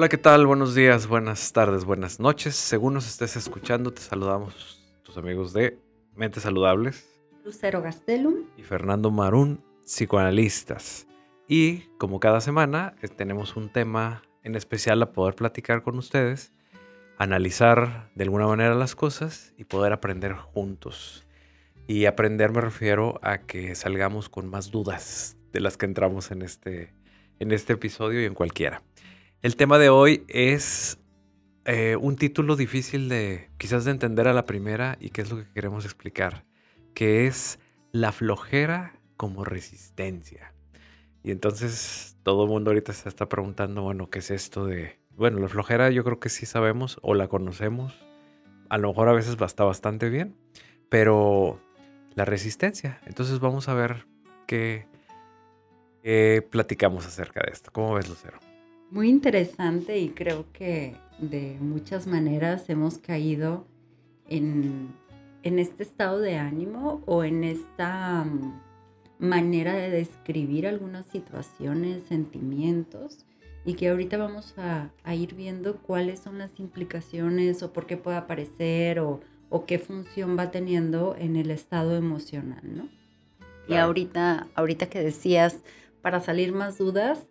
Hola, ¿qué tal? Buenos días, buenas tardes, buenas noches. Según nos estés escuchando, te saludamos tus amigos de Mentes Saludables. Lucero Gastelum. Y Fernando Marún, psicoanalistas. Y como cada semana, eh, tenemos un tema en especial a poder platicar con ustedes, analizar de alguna manera las cosas y poder aprender juntos. Y aprender me refiero a que salgamos con más dudas de las que entramos en este, en este episodio y en cualquiera. El tema de hoy es eh, un título difícil de quizás de entender a la primera y qué es lo que queremos explicar, que es la flojera como resistencia. Y entonces todo el mundo ahorita se está preguntando, bueno, ¿qué es esto de... Bueno, la flojera yo creo que sí sabemos o la conocemos. A lo mejor a veces está bastante bien, pero la resistencia. Entonces vamos a ver qué, qué platicamos acerca de esto. ¿Cómo ves, Lucero? Muy interesante y creo que de muchas maneras hemos caído en, este estado de ánimo o en esta mm, manera de describir algunas situaciones, sentimientos y que ahorita vamos a, ir viendo cuáles son las implicaciones o por qué puede aparecer o, o qué función va teniendo en el estado emocional, ¿no? Y ahorita, ahorita que decías, para salir más dudas,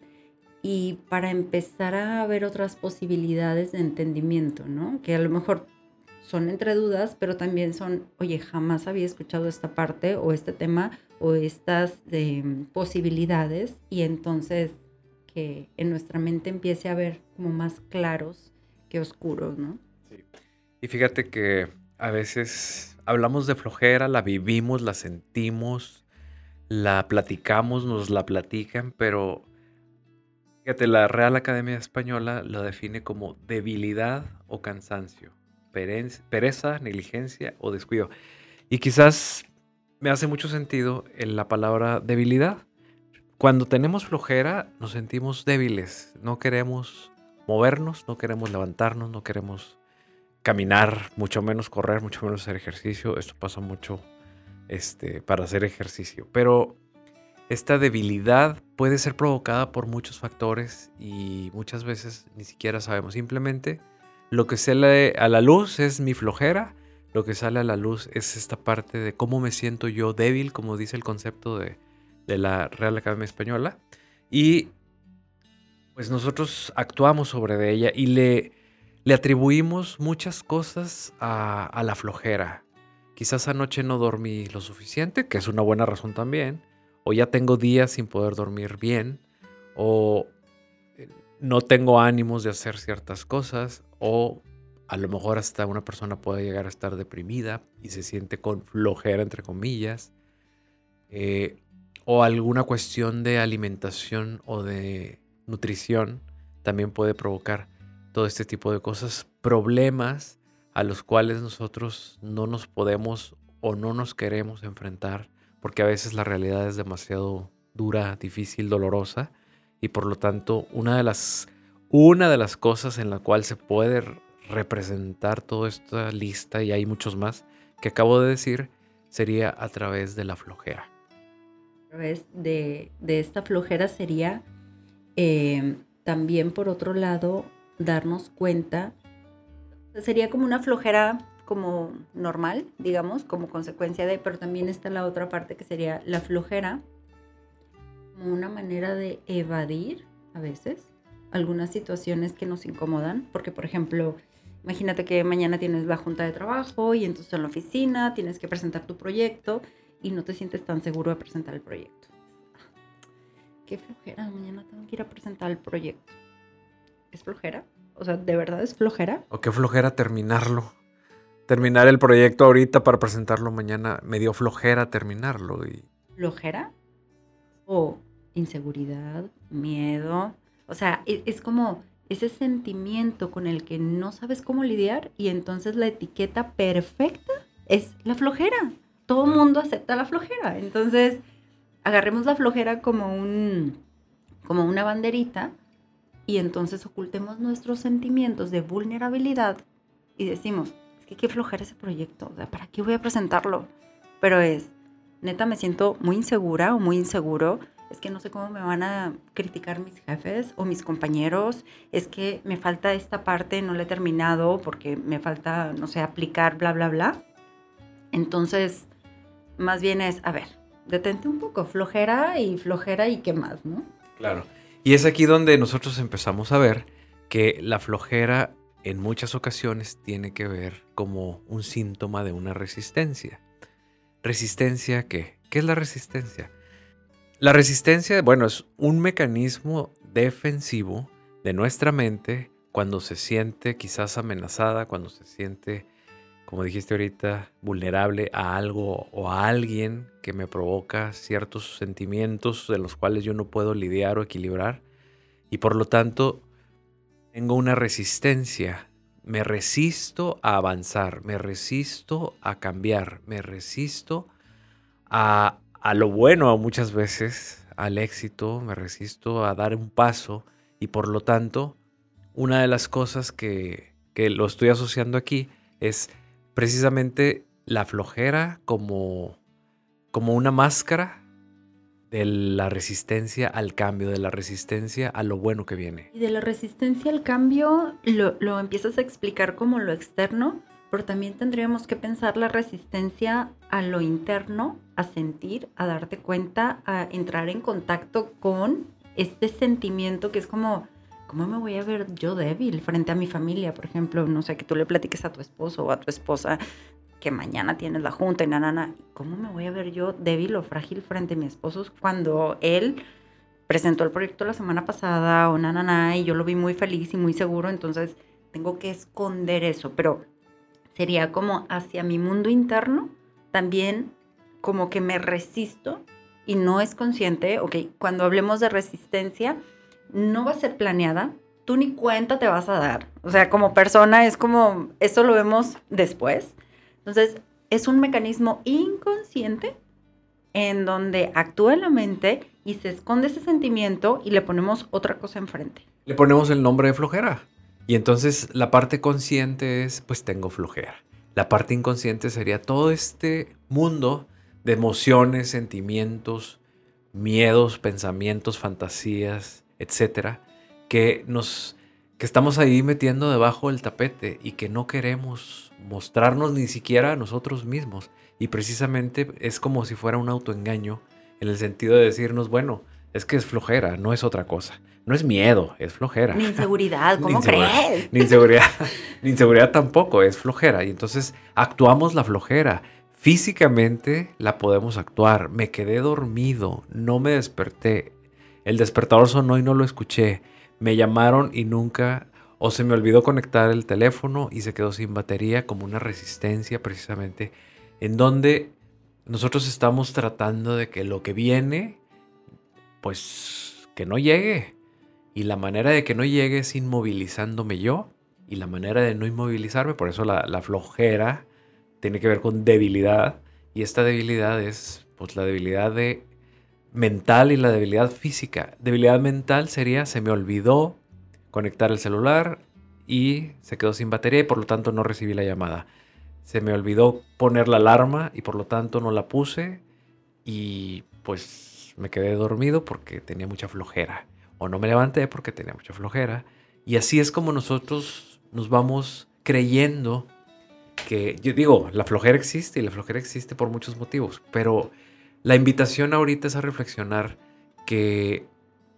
y para empezar a ver otras posibilidades de entendimiento, ¿no? Que a lo mejor son entre dudas, pero también son, oye, jamás había escuchado esta parte o este tema o estas em, posibilidades y entonces que en nuestra mente empiece a ver como más claros que oscuros, ¿no? Sí. Y fíjate que a veces hablamos de flojera, la vivimos, la sentimos, la platicamos, nos la platican, pero Fíjate, la Real Academia Española lo define como debilidad o cansancio, pereza, negligencia o descuido. Y quizás me hace mucho sentido en la palabra debilidad. Cuando tenemos flojera nos sentimos débiles, no queremos movernos, no queremos levantarnos, no queremos caminar, mucho menos correr, mucho menos hacer ejercicio. Esto pasa mucho este, para hacer ejercicio. Pero esta debilidad puede ser provocada por muchos factores y muchas veces ni siquiera sabemos. Simplemente lo que sale a la luz es mi flojera, lo que sale a la luz es esta parte de cómo me siento yo débil, como dice el concepto de, la Real Academia Española. Y pues nosotros actuamos sobre de ella y le, le atribuimos muchas cosas a, a la flojera. Quizás anoche no dormí lo suficiente, que es una buena razón también o ya tengo días sin poder dormir bien, o eh, no tengo ánimos de hacer ciertas cosas, o a lo mejor hasta una persona puede llegar a estar deprimida y se siente con flojera, entre comillas, eh, o alguna cuestión de alimentación o de nutrición también puede provocar todo este tipo de cosas, problemas a los cuales nosotros no nos podemos o no nos queremos enfrentar porque a veces la realidad es demasiado dura, difícil, dolorosa y por lo tanto una de las, una de las cosas en la cual se puede representar toda esta lista y hay muchos más que acabo de decir sería a través de la flojera. A través de, esta flojera sería eh, también por otro lado darnos cuenta, sería como una flojera como normal, digamos, como consecuencia de, pero también está la otra parte que sería la flojera, como una manera de evadir a veces algunas situaciones que nos incomodan, porque por ejemplo, imagínate que mañana tienes la junta de trabajo y entonces en la oficina tienes que presentar tu proyecto y no te sientes tan seguro de presentar el proyecto. Qué flojera, mañana tengo que ir a presentar el proyecto. ¿Es flojera? O sea, ¿de verdad es flojera? O qué flojera terminarlo terminar el proyecto ahorita para presentarlo mañana. Me dio flojera terminarlo. Y... ¿Flojera? ¿O inseguridad, miedo? O sea, e, es, como ese sentimiento con el que no sabes cómo lidiar y entonces la etiqueta perfecta es la flojera. Todo el mundo acepta la flojera. Entonces, agarremos la flojera como un como una banderita y entonces ocultemos nuestros sentimientos de vulnerabilidad y decimos, que qué flojera ese proyecto, ¿para qué voy a presentarlo? Pero es, neta, me siento muy insegura o muy inseguro es que no sé cómo me van a criticar mis jefes o mis compañeros, es que me falta esta parte, no la he terminado porque me falta, no sé, aplicar, bla, bla, bla. Entonces, más bien es, a ver, detente un poco, flojera y flojera y qué más, ¿no? Claro. Y es aquí donde nosotros empezamos a ver que la flojera en muchas ocasiones tiene que ver como un síntoma de una resistencia. ¿Resistencia qué? ¿Qué es la resistencia? La resistencia, bueno, es un mecanismo defensivo de nuestra mente cuando se siente quizás amenazada, cuando se siente, como dijiste ahorita, vulnerable a algo o a alguien que me provoca ciertos sentimientos de los cuales yo no puedo lidiar o equilibrar. Y por lo tanto, tengo una resistencia. Me resisto a avanzar, me resisto a cambiar, me resisto a a lo bueno muchas veces, al éxito, me resisto a dar un paso y por lo tanto, una de las cosas que, que lo estoy asociando aquí es precisamente la flojera como, como una máscara de la resistencia al cambio, de la resistencia a lo bueno que viene. Y de la resistencia al cambio lo, lo empiezas a explicar como lo externo, pero también tendríamos que pensar la resistencia a lo interno, a sentir, a darte cuenta, a entrar en contacto con este sentimiento que es como, ¿cómo me voy a ver yo débil frente a mi familia? Por ejemplo, no sé, que tú le platiques a tu esposo o a tu esposa que mañana tienes la junta y nana, ¿cómo me voy a ver yo débil o frágil frente a mi esposo cuando él presentó el proyecto la semana pasada o nana, y yo lo vi muy feliz y muy seguro, entonces tengo que esconder eso, pero sería como hacia mi mundo interno, también como que me resisto y no es consciente, ok, cuando hablemos de resistencia, no va a ser planeada, tú ni cuenta te vas a dar. O sea, como persona es como, eso lo vemos después. Entonces, es un mecanismo inconsciente en donde actúa la mente y se esconde ese sentimiento y le ponemos otra cosa enfrente. Le ponemos el nombre de flojera. Y entonces la parte consciente es, pues tengo flojera. La parte inconsciente sería todo este mundo de emociones, sentimientos, miedos, pensamientos, fantasías, etcétera, que nos que estamos ahí metiendo debajo del tapete y que no queremos mostrarnos ni siquiera a nosotros mismos. Y precisamente es como si fuera un autoengaño en el sentido de decirnos, bueno, es que es flojera, no es otra cosa. No es miedo, es flojera. Ni inseguridad, ¿cómo crees? Ni inseguridad, ni inseguridad tampoco, es flojera. Y entonces actuamos la flojera. Físicamente la podemos actuar. Me quedé dormido, no me desperté. El despertador sonó y no lo escuché. Me llamaron y nunca, o se me olvidó conectar el teléfono y se quedó sin batería como una resistencia precisamente, en donde nosotros estamos tratando de que lo que viene pues que no llegue. Y la manera de que no llegue es inmovilizándome yo. Y la manera de no inmovilizarme, por eso la, flojera tiene que ver con debilidad. Y esta debilidad es pues la debilidad de mental y la debilidad física. Debilidad mental sería se me olvidó conectar el celular y se quedó sin batería y por lo tanto no recibí la llamada. Se me olvidó poner la alarma y por lo tanto no la puse y pues me quedé dormido porque tenía mucha flojera. O no me levanté porque tenía mucha flojera. Y así es como nosotros nos vamos creyendo que, yo digo, la flojera existe y la flojera existe por muchos motivos. Pero la invitación ahorita es a reflexionar que,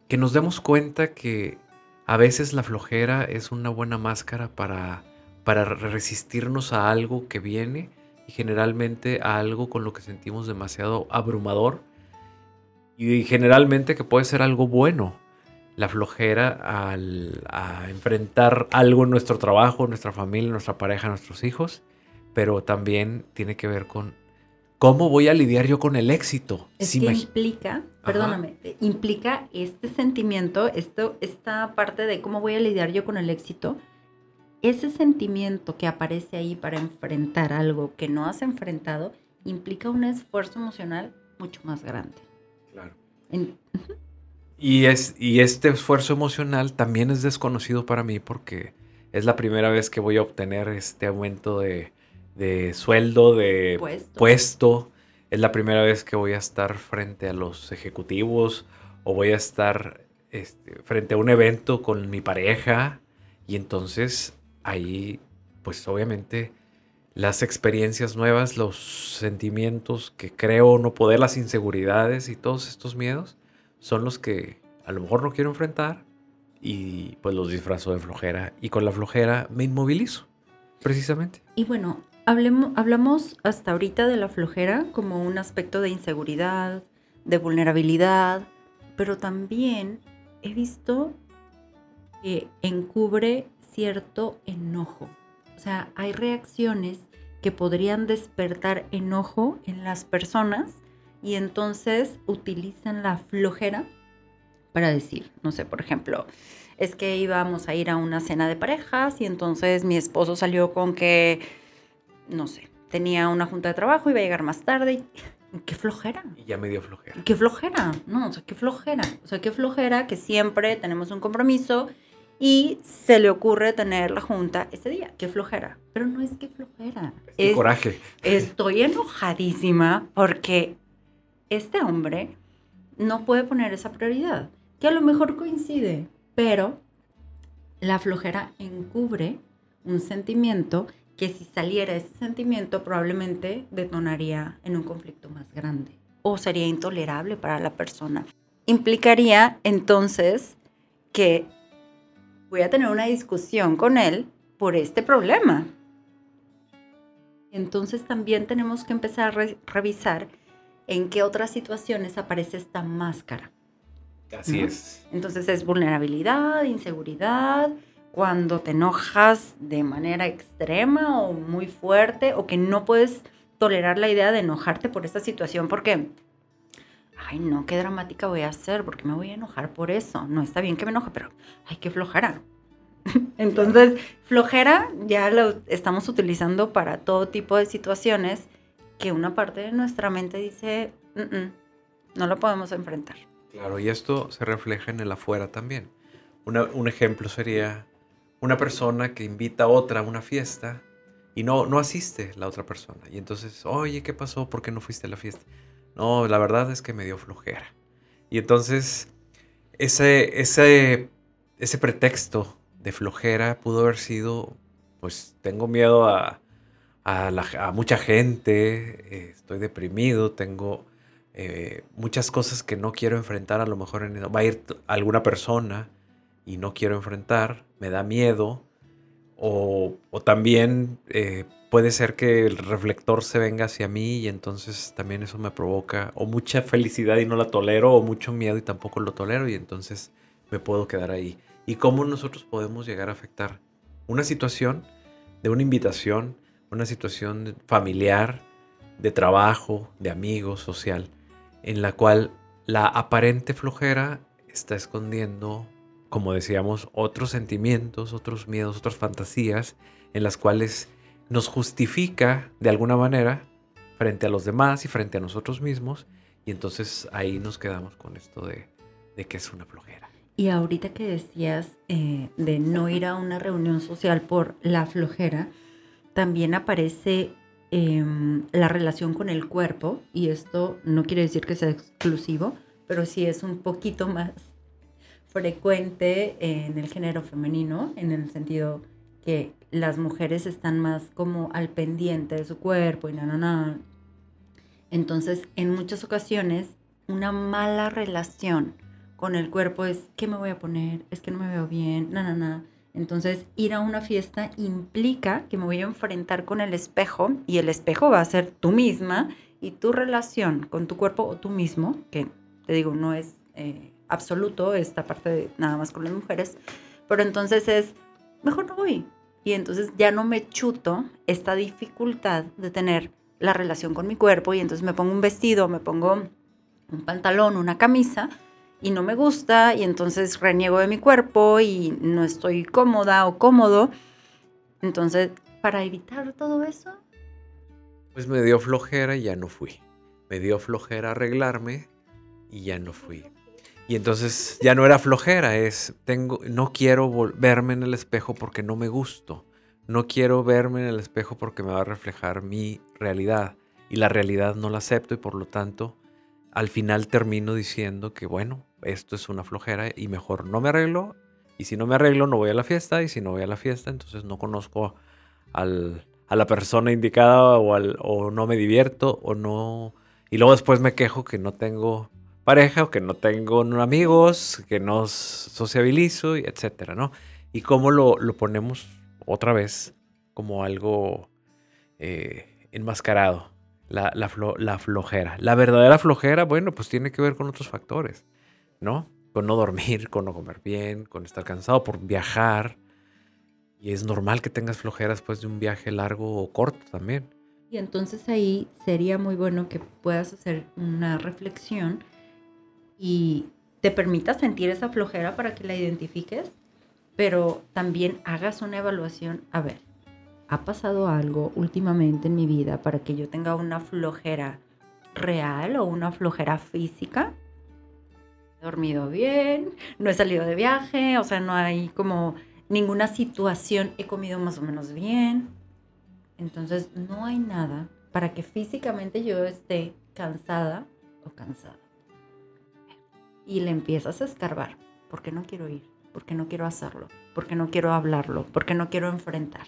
que nos demos cuenta que a veces la flojera es una buena máscara para, para resistirnos a algo que viene y generalmente a algo con lo que sentimos demasiado abrumador y generalmente que puede ser algo bueno. La flojera al, enfrentar algo en nuestro trabajo, nuestra familia, nuestra pareja, nuestros hijos, pero también tiene que ver con cómo voy a lidiar yo con el éxito. Es que implica, perdóname, implica este sentimiento, esto, esta parte de cómo voy a lidiar yo con el éxito, ese sentimiento que aparece ahí para enfrentar algo que no has enfrentado, implica un esfuerzo emocional mucho más grande. Claro. y, es, y este esfuerzo emocional también es desconocido para mí porque es la primera vez que voy a obtener este aumento de, sueldo, de puesto. Es la primera vez que voy a estar frente a los ejecutivos o voy a estar este, frente a un evento con mi pareja y entonces ahí pues obviamente las experiencias nuevas, los sentimientos que creo no poder, las inseguridades y todos estos miedos son los que a lo mejor no quiero enfrentar y pues los disfrazo de flojera y con la flojera me inmovilizo, precisamente. Y bueno, hablamos hasta ahorita de la flojera como un aspecto de inseguridad, de vulnerabilidad, pero también he visto que encubre cierto enojo. O sea, hay reacciones que podrían despertar enojo en las personas y entonces utilizan la flojera para decir, no sé, por ejemplo, es que íbamos a ir a una cena de parejas y entonces mi esposo salió con que, no sé, tenía una junta de trabajo, iba a llegar más tarde. Y, qué flojera. Y ya me dio flojera. Qué flojera. No, o sea, qué flojera. O sea, qué flojera que siempre tenemos un compromiso y se le ocurre tener la junta ese día. Qué flojera. Pero no es que flojera. Es, coraje. Estoy enojadísima porque este hombre no puede poner esa prioridad que a lo mejor coincide, pero la flojera encubre un sentimiento que si saliera ese sentimiento probablemente detonaría en un conflicto más grande o sería intolerable para la persona. Implicaría entonces que voy a tener una discusión con él por este problema. Entonces también tenemos que empezar a revisar en qué otras situaciones aparece esta máscara. Así es. Entonces es vulnerabilidad, inseguridad, cuando te enojas de manera extrema o muy fuerte o que no puedes tolerar la idea de enojarte por esta situación porque, ay no, qué dramática voy a hacer, porque me voy a enojar por eso. No está bien que me enoje, pero ay, qué flojera. Entonces, flojera ya lo estamos utilizando para todo tipo de situaciones que una parte de nuestra mente dice, no lo podemos enfrentar. Claro, y esto se refleja en el afuera también. un ejemplo sería una persona que invita a otra a una fiesta y no, no asiste la otra persona. Y entonces, oye, ¿qué pasó? ¿Por qué no fuiste a la fiesta? No, la verdad es que me dio flojera. Y entonces, ese, ese, ese pretexto de flojera pudo haber sido, pues tengo miedo a, a, mucha gente, eh, estoy deprimido, tengo eh, muchas cosas que no quiero enfrentar, a lo mejor va a ir alguna persona y no quiero enfrentar, me da miedo, o, también eh, puede ser que el reflector se venga hacia mí y entonces también eso me provoca o mucha felicidad y no la tolero, o mucho miedo y tampoco lo tolero y entonces me puedo quedar ahí. ¿Y cómo nosotros podemos llegar a afectar una situación de una invitación, una situación familiar, de trabajo, de amigos, social? en la cual la aparente flojera está escondiendo, como decíamos, otros sentimientos, otros miedos, otras fantasías, en las cuales nos justifica de alguna manera frente a los demás y frente a nosotros mismos, y entonces ahí nos quedamos con esto de, que es una flojera. Y ahorita que decías eh, de no ir a una reunión social por la flojera, también aparece Em, la relación con el cuerpo, y esto no quiere decir que sea exclusivo, pero sí es un poquito más frecuente en el género femenino, en el sentido que las mujeres están más como al pendiente de su cuerpo y nada, nada. Entonces, en muchas ocasiones, una mala relación con el cuerpo es, ¿qué me voy a poner? Es que no me veo bien, nada, nada. Entonces, ir a una fiesta implica que me voy a enfrentar con el espejo y el espejo va a ser tú misma y tu relación con tu cuerpo o tú mismo, que te digo, no es eh, absoluto esta parte de nada más con las mujeres, pero entonces es, mejor no voy. Y entonces ya no me chuto esta dificultad de tener la relación con mi cuerpo y entonces me pongo un vestido, me pongo un pantalón, una camisa y no me gusta y entonces reniego de mi cuerpo y no estoy cómoda o cómodo. Entonces, para evitar todo eso... Pues me dio flojera y ya no fui. Me dio flojera arreglarme y ya no fui. Y entonces ya no era flojera, es tengo no quiero verme en el espejo porque no me gusto. No quiero verme en el espejo porque me va a reflejar mi realidad y la realidad no la acepto y por lo tanto al final termino diciendo que bueno, esto es una flojera y mejor no me arreglo. Y si no me arreglo, no voy a la fiesta. Y si no voy a la fiesta, entonces no conozco al, a la persona indicada o, o no me divierto o no... Y luego después me quejo que no tengo pareja o que no tengo amigos, que no sociabilizo, etcétera, ¿no? Y cómo lo, lo ponemos otra vez como algo eh, enmascarado, la, la, la, flojera. La verdadera flojera, bueno, pues tiene que ver con otros factores, ¿no? Con no dormir, con no comer bien, con estar cansado por viajar. Y es normal que tengas flojera después de un viaje largo o corto también. Y entonces ahí sería muy bueno que puedas hacer una reflexión y te permitas sentir esa flojera para que la identifiques, pero también hagas una evaluación. A ver, ¿ha pasado algo últimamente en mi vida para que yo tenga una flojera real o una flojera física? He dormido bien, no he salido de viaje, o sea, no hay como ninguna situación, he comido más o menos bien. Entonces, no hay nada para que físicamente yo esté cansada o cansada y le empiezas a escarbar. porque no quiero ir? porque no quiero hacerlo? porque no quiero hablarlo? porque no quiero enfrentar?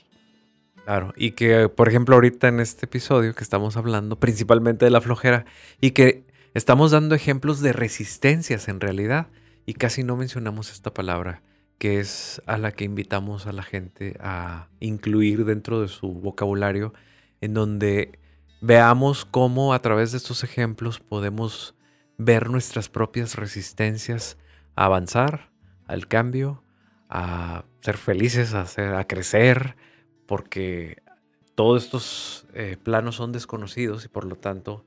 Claro, y que por ejemplo ahorita en este episodio que estamos hablando principalmente de la flojera y que estamos dando ejemplos de resistencias en realidad y casi no mencionamos esta palabra que es a la que invitamos a la gente a incluir dentro de su vocabulario en donde veamos cómo a través de estos ejemplos podemos ver nuestras propias resistencias a avanzar, al cambio, a ser felices, a, crecer, porque todos estos eh, planos son desconocidos y por lo tanto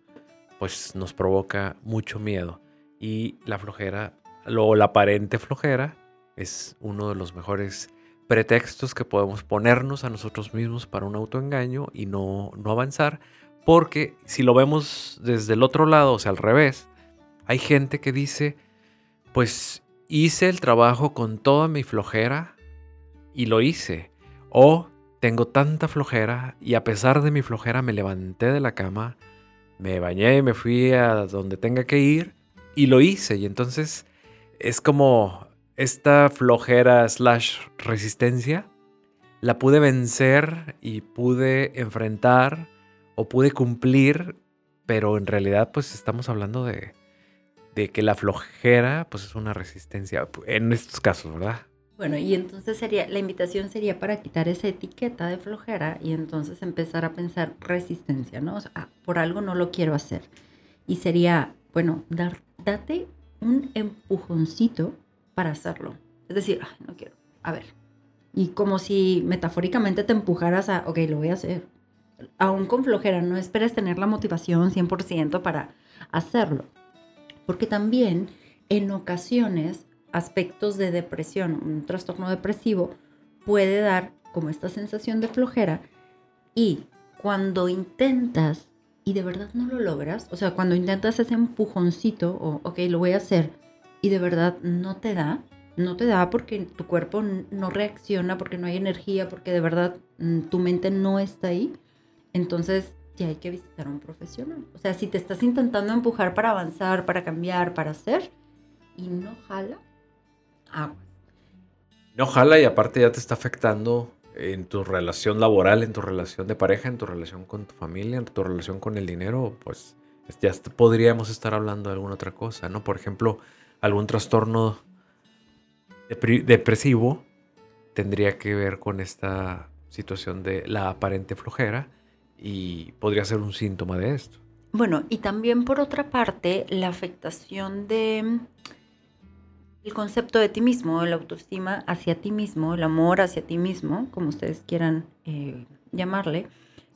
pues nos provoca mucho miedo. Y la flojera, o la aparente flojera, es uno de los mejores pretextos que podemos ponernos a nosotros mismos para un autoengaño y no, no avanzar, porque si lo vemos desde el otro lado, o sea, al revés, hay gente que dice, pues hice el trabajo con toda mi flojera y lo hice. O tengo tanta flojera y a pesar de mi flojera me levanté de la cama, me bañé, me fui a donde tenga que ir y lo hice. Y entonces es como esta flojera slash resistencia la pude vencer y pude enfrentar o pude cumplir, pero en realidad pues estamos hablando de de que la flojera pues es una resistencia en estos casos, ¿verdad? Bueno, y entonces sería, la invitación sería para quitar esa etiqueta de flojera y entonces empezar a pensar resistencia, ¿no? O ah, por algo no lo quiero hacer. Y sería, bueno, dar, date un empujoncito para hacerlo. Es decir, no quiero, a ver. Y como si metafóricamente te empujaras a, ok, lo voy a hacer. Aún con flojera, no esperes tener la motivación 100% para hacerlo porque también en ocasiones aspectos de depresión, un trastorno depresivo, puede dar como esta sensación de flojera y cuando intentas y de verdad no lo logras, o sea, cuando intentas ese empujoncito o, ok, lo voy a hacer y de verdad no te da, no te da porque tu cuerpo no reacciona, porque no hay energía, porque de verdad mm, tu mente no está ahí, entonces ya hay que visitar a un profesional. O sea, si te estás intentando empujar para avanzar, para cambiar, para hacer, y no jala, aguas. No jala y aparte ya te está afectando en tu relación laboral, en tu relación de pareja, en tu relación con tu familia, en tu relación con el dinero, pues ya podríamos estar hablando de alguna otra cosa, ¿no? Por ejemplo, algún trastorno depresivo tendría que ver con esta situación de la aparente flojera y podría ser un síntoma de esto. Bueno, y también por otra parte, la afectación de el concepto de ti mismo, la autoestima hacia ti mismo, el amor hacia ti mismo, como ustedes quieran eh, llamarle,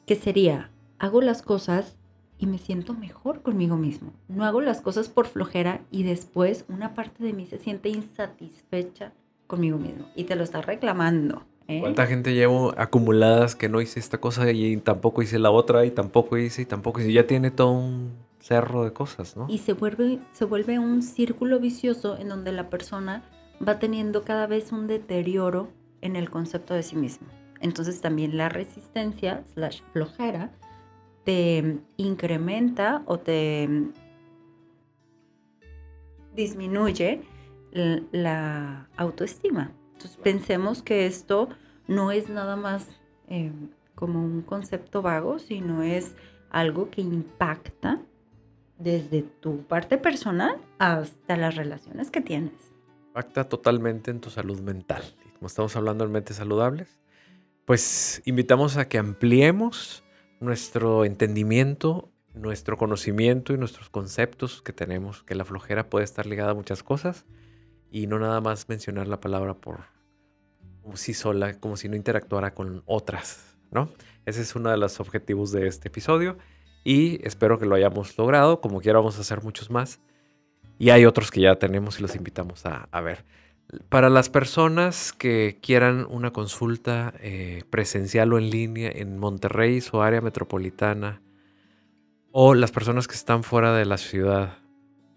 que sería, hago las cosas y me siento mejor conmigo mismo. No hago las cosas por flojera y después una parte de mí se siente insatisfecha conmigo mismo y te lo está reclamando. ¿Eh? ¿Cuánta gente llevo acumuladas que no hice esta cosa y tampoco hice la otra y tampoco hice y tampoco hice? Ya tiene todo un cerro de cosas, ¿no? Y se vuelve, se vuelve un círculo vicioso en donde la persona va teniendo cada vez un deterioro en el concepto de sí mismo. Entonces también la resistencia slash flojera te incrementa o te disminuye la autoestima. Entonces pensemos que esto no es nada más eh, como un concepto vago, sino es algo que impacta desde tu parte personal hasta las relaciones que tienes. Impacta totalmente en tu salud mental. como estamos hablando de mentes saludables, pues invitamos a que ampliemos nuestro entendimiento, nuestro conocimiento y nuestros conceptos que tenemos, que la flojera puede estar ligada a muchas cosas y no nada más mencionar la palabra por sí sola, como si no interactuara con otras, ¿no? Ese es uno de los objetivos de este episodio y espero que lo hayamos logrado. Como quiera, vamos a hacer muchos más. Y hay otros que ya tenemos y los invitamos a, ver. Para las personas que quieran una consulta eh, presencial o en línea en Monterrey, su área metropolitana, o las personas que están fuera de la ciudad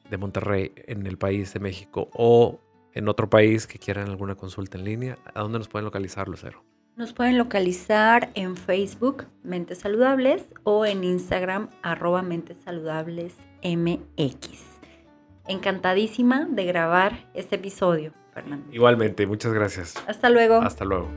de Monterrey, en el país de México, o en otro país que quieran alguna consulta en línea, ¿a dónde nos pueden localizar, Lucero? Nos pueden localizar en Facebook Mentes Saludables o en Instagram arroba Mentes Saludables MX. Encantadísima de grabar este episodio, Fernando. Igualmente, muchas gracias. Hasta luego. Hasta luego.